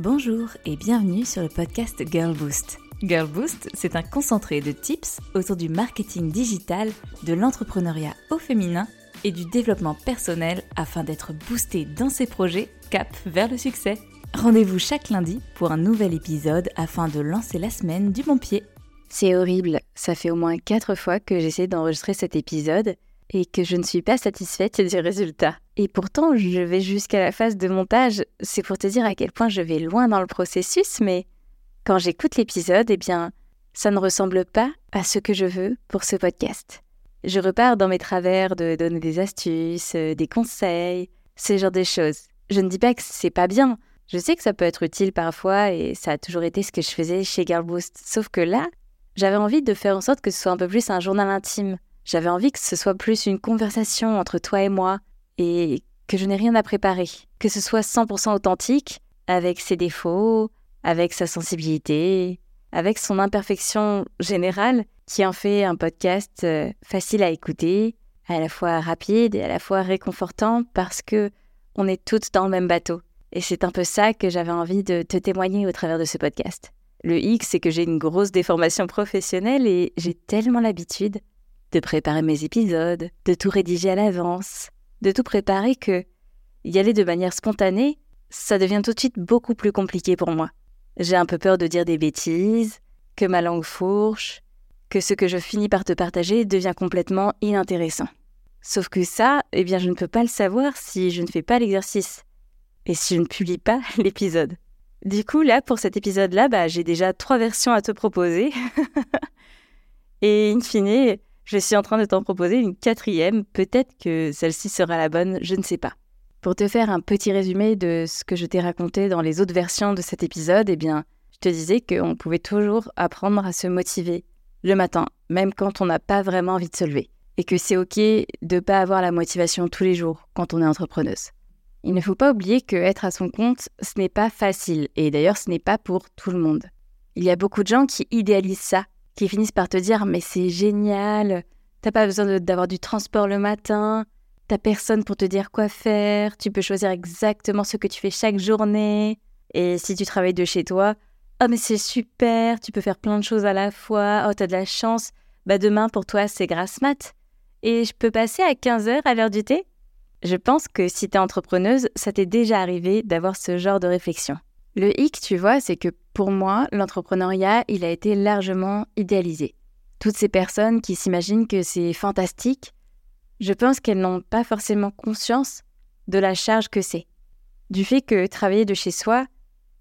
Bonjour et bienvenue sur le podcast Girl Boost. Girl Boost, c'est un concentré de tips autour du marketing digital, de l'entrepreneuriat au féminin et du développement personnel afin d'être boosté dans ses projets cap vers le succès. Rendez-vous chaque lundi pour un nouvel épisode afin de lancer la semaine du bon pied. C'est horrible, ça fait au moins 4 fois que j'essaie d'enregistrer cet épisode et que je ne suis pas satisfaite du résultat. Et pourtant, je vais jusqu'à la phase de montage, c'est pour te dire à quel point je vais loin dans le processus, mais quand j'écoute l'épisode, eh bien, ça ne ressemble pas à ce que je veux pour ce podcast. Je repars dans mes travers de donner des astuces, euh, des conseils, ce genre de choses. Je ne dis pas que c'est pas bien. Je sais que ça peut être utile parfois et ça a toujours été ce que je faisais chez Girlboost. Sauf que là, j'avais envie de faire en sorte que ce soit un peu plus un journal intime. J'avais envie que ce soit plus une conversation entre toi et moi et que je n'ai rien à préparer. Que ce soit 100% authentique, avec ses défauts, avec sa sensibilité, avec son imperfection générale, qui en fait un podcast euh, facile à écouter, à la fois rapide et à la fois réconfortant parce que on est toutes dans le même bateau. Et c'est un peu ça que j'avais envie de te témoigner au travers de ce podcast. Le X, c'est que j'ai une grosse déformation professionnelle et j'ai tellement l'habitude de préparer mes épisodes, de tout rédiger à l'avance, de tout préparer que y aller de manière spontanée, ça devient tout de suite beaucoup plus compliqué pour moi. J'ai un peu peur de dire des bêtises, que ma langue fourche, que ce que je finis par te partager devient complètement inintéressant. Sauf que ça, eh bien, je ne peux pas le savoir si je ne fais pas l'exercice et si je ne publie pas l'épisode. Du coup, là, pour cet épisode-là, bah, j'ai déjà trois versions à te proposer. et in fine, je suis en train de t'en proposer une quatrième, peut-être que celle-ci sera la bonne, je ne sais pas. Pour te faire un petit résumé de ce que je t'ai raconté dans les autres versions de cet épisode, eh bien, je te disais qu'on pouvait toujours apprendre à se motiver le matin, même quand on n'a pas vraiment envie de se lever. Et que c'est OK de ne pas avoir la motivation tous les jours quand on est entrepreneuse. Il ne faut pas oublier que être à son compte, ce n'est pas facile. Et d'ailleurs, ce n'est pas pour tout le monde. Il y a beaucoup de gens qui idéalisent ça qui finissent par te dire mais c'est génial, t'as pas besoin d'avoir du transport le matin, t'as personne pour te dire quoi faire, tu peux choisir exactement ce que tu fais chaque journée. Et si tu travailles de chez toi, oh mais c'est super, tu peux faire plein de choses à la fois, oh t'as de la chance, bah demain pour toi c'est grasse mat. Et je peux passer à 15 heures à l'heure du thé? Je pense que si t'es entrepreneuse, ça t'est déjà arrivé d'avoir ce genre de réflexion. Le hic, tu vois, c'est que pour moi, l'entrepreneuriat, il a été largement idéalisé. Toutes ces personnes qui s'imaginent que c'est fantastique, je pense qu'elles n'ont pas forcément conscience de la charge que c'est. Du fait que travailler de chez soi,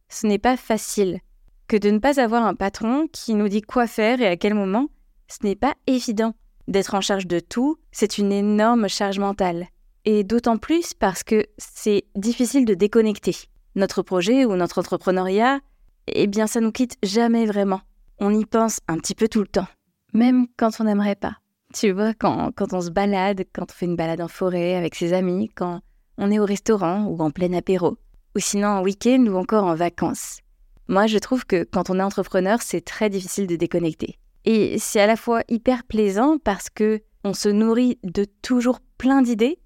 ce n'est pas facile. Que de ne pas avoir un patron qui nous dit quoi faire et à quel moment, ce n'est pas évident. D'être en charge de tout, c'est une énorme charge mentale. Et d'autant plus parce que c'est difficile de déconnecter notre projet ou notre entrepreneuriat, eh bien ça nous quitte jamais vraiment. On y pense un petit peu tout le temps, même quand on n'aimerait pas. Tu vois, quand, quand on se balade, quand on fait une balade en forêt avec ses amis, quand on est au restaurant ou en plein apéro, ou sinon en week-end ou encore en vacances. Moi, je trouve que quand on est entrepreneur, c'est très difficile de déconnecter. Et c'est à la fois hyper plaisant parce que on se nourrit de toujours plein d'idées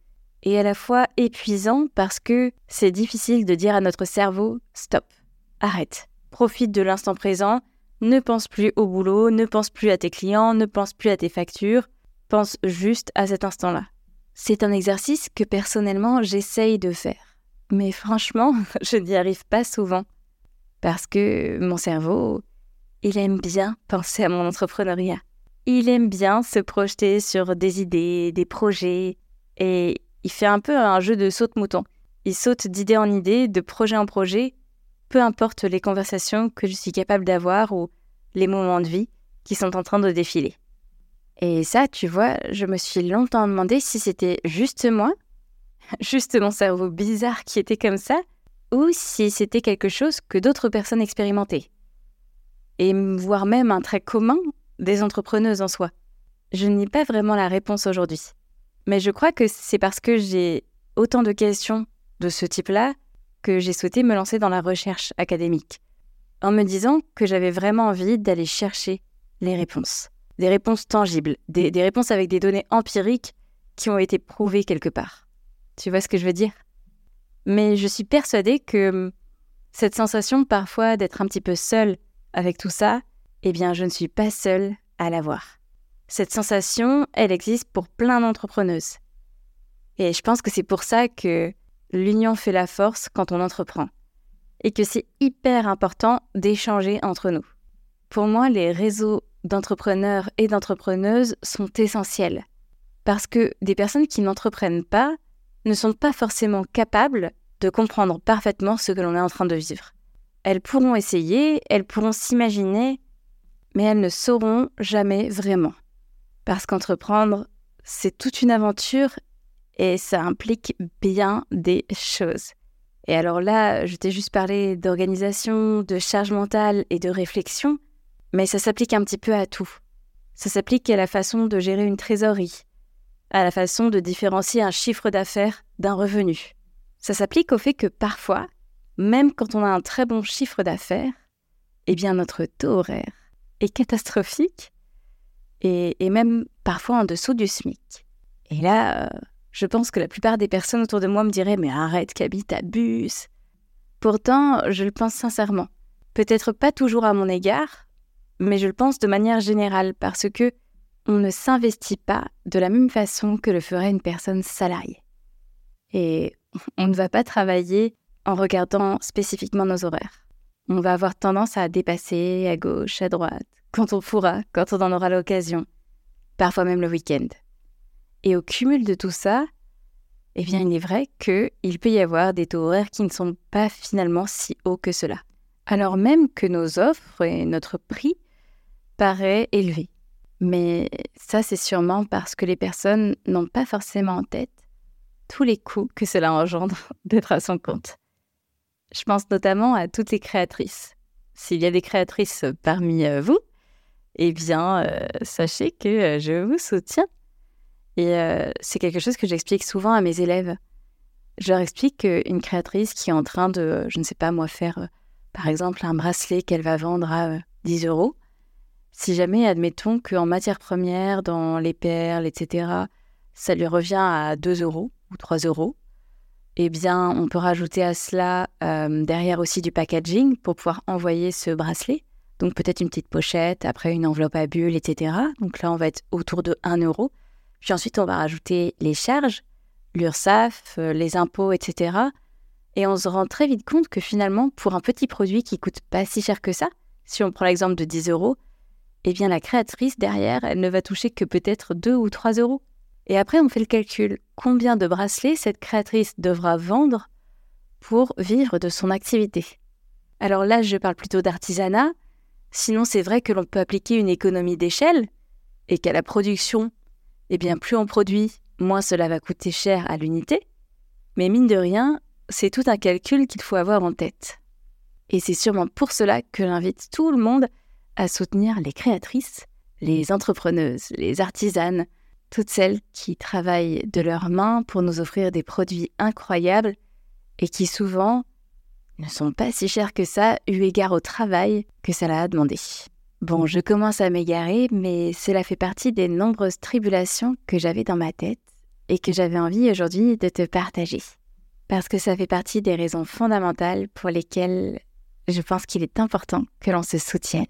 et à la fois épuisant parce que c'est difficile de dire à notre cerveau stop, arrête, profite de l'instant présent, ne pense plus au boulot, ne pense plus à tes clients, ne pense plus à tes factures, pense juste à cet instant-là. C'est un exercice que personnellement j'essaye de faire. Mais franchement, je n'y arrive pas souvent. Parce que mon cerveau, il aime bien penser à mon entrepreneuriat. Il aime bien se projeter sur des idées, des projets, et il fait un peu un jeu de saute-mouton. Il saute d'idée en idée, de projet en projet, peu importe les conversations que je suis capable d'avoir ou les moments de vie qui sont en train de défiler. Et ça, tu vois, je me suis longtemps demandé si c'était juste moi, juste mon cerveau bizarre qui était comme ça, ou si c'était quelque chose que d'autres personnes expérimentaient. Et voire même un trait commun des entrepreneuses en soi. Je n'ai pas vraiment la réponse aujourd'hui. Mais je crois que c'est parce que j'ai autant de questions de ce type-là que j'ai souhaité me lancer dans la recherche académique, en me disant que j'avais vraiment envie d'aller chercher les réponses. Des réponses tangibles, des, réponses avec des données empiriques qui ont été prouvées quelque part. Tu vois ce que je veux dire? Mais je suis persuadée que hum, Cette sensation parfois d'être un petit peu seule avec tout ça, eh bien je ne suis pas seule à l'avoir. Cette sensation, elle existe pour plein d'entrepreneuses. Et je pense que c'est pour ça que l'union fait la force quand on entreprend. Et que c'est hyper important d'échanger entre nous. Pour moi, les réseaux d'entrepreneurs et d'entrepreneuses sont essentiels. Parce que des personnes qui n'entreprennent pas ne sont pas forcément capables de comprendre parfaitement ce que l'on est en train de vivre. Elles pourront essayer, elles pourront s'imaginer, mais elles ne sauront jamais vraiment. Parce qu'entreprendre, c'est toute une aventure et ça implique bien des choses. Et alors là, je t'ai juste parlé d'organisation, de charge mentale et de réflexion, mais ça s'applique un petit peu à tout. Ça s'applique à la façon de gérer une trésorerie, à la façon de différencier un chiffre d'affaires d'un revenu. Ça s'applique au fait que parfois, même quand on a un très bon chiffre d'affaires, eh bien notre taux horaire est catastrophique et, même parfois en dessous du SMIC. Et là, euh, je pense que la plupart des personnes autour de moi me diraient Mais arrête, Kaby, t'abuses. Pourtant, je le pense sincèrement. Peut-être pas toujours à mon égard, mais je le pense de manière générale parce que on ne s'investit pas de la même façon que le ferait une personne salariée. Et on ne va pas travailler en regardant spécifiquement nos horaires. On va avoir tendance à dépasser à gauche, à droite, quand on pourra, quand on en aura l'occasion, parfois même le week-end. Et au cumul de tout ça, eh bien, il est vrai qu'il peut y avoir des taux horaires qui ne sont pas finalement si hauts que cela. Alors même que nos offres et notre prix paraissent élevés. Mais ça, c'est sûrement parce que les personnes n'ont pas forcément en tête tous les coûts que cela engendre d'être à son compte. Je pense notamment à toutes les créatrices. S'il y a des créatrices parmi euh, vous, eh bien, euh, sachez que euh, je vous soutiens. Et c'est quelque chose que j'explique souvent à mes élèves. Je leur explique qu'une créatrice qui est en train de, je ne sais pas moi, faire par exemple un bracelet qu'elle va vendre à 10 euros, si jamais, admettons qu'en matière première, dans les perles, etc., ça lui revient à 2 euros, ou 3 euros, eh bien, on peut rajouter à cela euh, derrière aussi du packaging pour pouvoir envoyer ce bracelet. Donc peut-être une petite pochette, après une enveloppe à bulles, etc. Donc là, on va être autour de 1 euro. Puis ensuite, on va rajouter les charges, l'URSSAF, euh, les impôts, etc. Et on se rend très vite compte que finalement, pour un petit produit qui coûte pas si cher que ça, si on prend l'exemple de 10 euros, eh bien la créatrice derrière, elle ne va toucher que peut-être 2 ou 3 euros. Et après, on fait le calcul. Combien de bracelets cette créatrice devra vendre pour vivre de son activité? Alors là, je parle plutôt d'artisanat. Sinon, c'est vrai que l'on peut appliquer une économie d'échelle et qu'à la production, eh bien, plus on produit, moins cela va coûter cher à l'unité. Mais mine de rien, c'est tout un calcul qu'il faut avoir en tête. Et c'est sûrement pour cela que j'invite tout le monde à soutenir les créatrices, les entrepreneuses, les artisanes, toutes celles qui travaillent de leurs mains pour nous offrir des produits incroyables et qui souvent ne sont pas si chers que ça eu égard au travail que cela a demandé. Bon, je commence à m'égarer, mais cela fait partie des nombreuses tribulations que j'avais dans ma tête et que j'avais envie aujourd'hui de te partager. Parce que ça fait partie des raisons fondamentales pour lesquelles je pense qu'il est important que l'on se soutienne.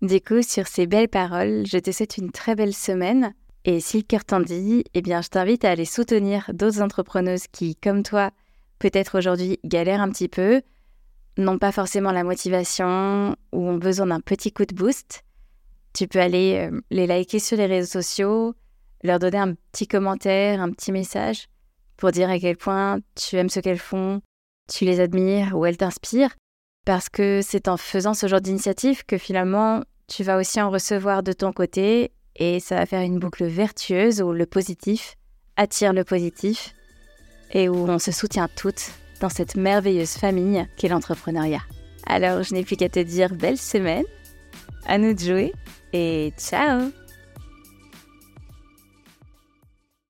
Du coup, sur ces belles paroles, je te souhaite une très belle semaine et si le cœur t'en dit, eh bien, je t'invite à aller soutenir d'autres entrepreneuses qui, comme toi, peut-être aujourd'hui galèrent un petit peu, n'ont pas forcément la motivation ou ont besoin d'un petit coup de boost. Tu peux aller euh, les liker sur les réseaux sociaux, leur donner un petit commentaire, un petit message pour dire à quel point tu aimes ce qu'elles font, tu les admires ou elles t'inspirent. Parce que c'est en faisant ce genre d'initiative que finalement tu vas aussi en recevoir de ton côté et ça va faire une boucle vertueuse où le positif attire le positif et où on se soutient toutes dans cette merveilleuse famille qu'est l'entrepreneuriat. Alors je n'ai plus qu'à te dire belle semaine, à nous de jouer et ciao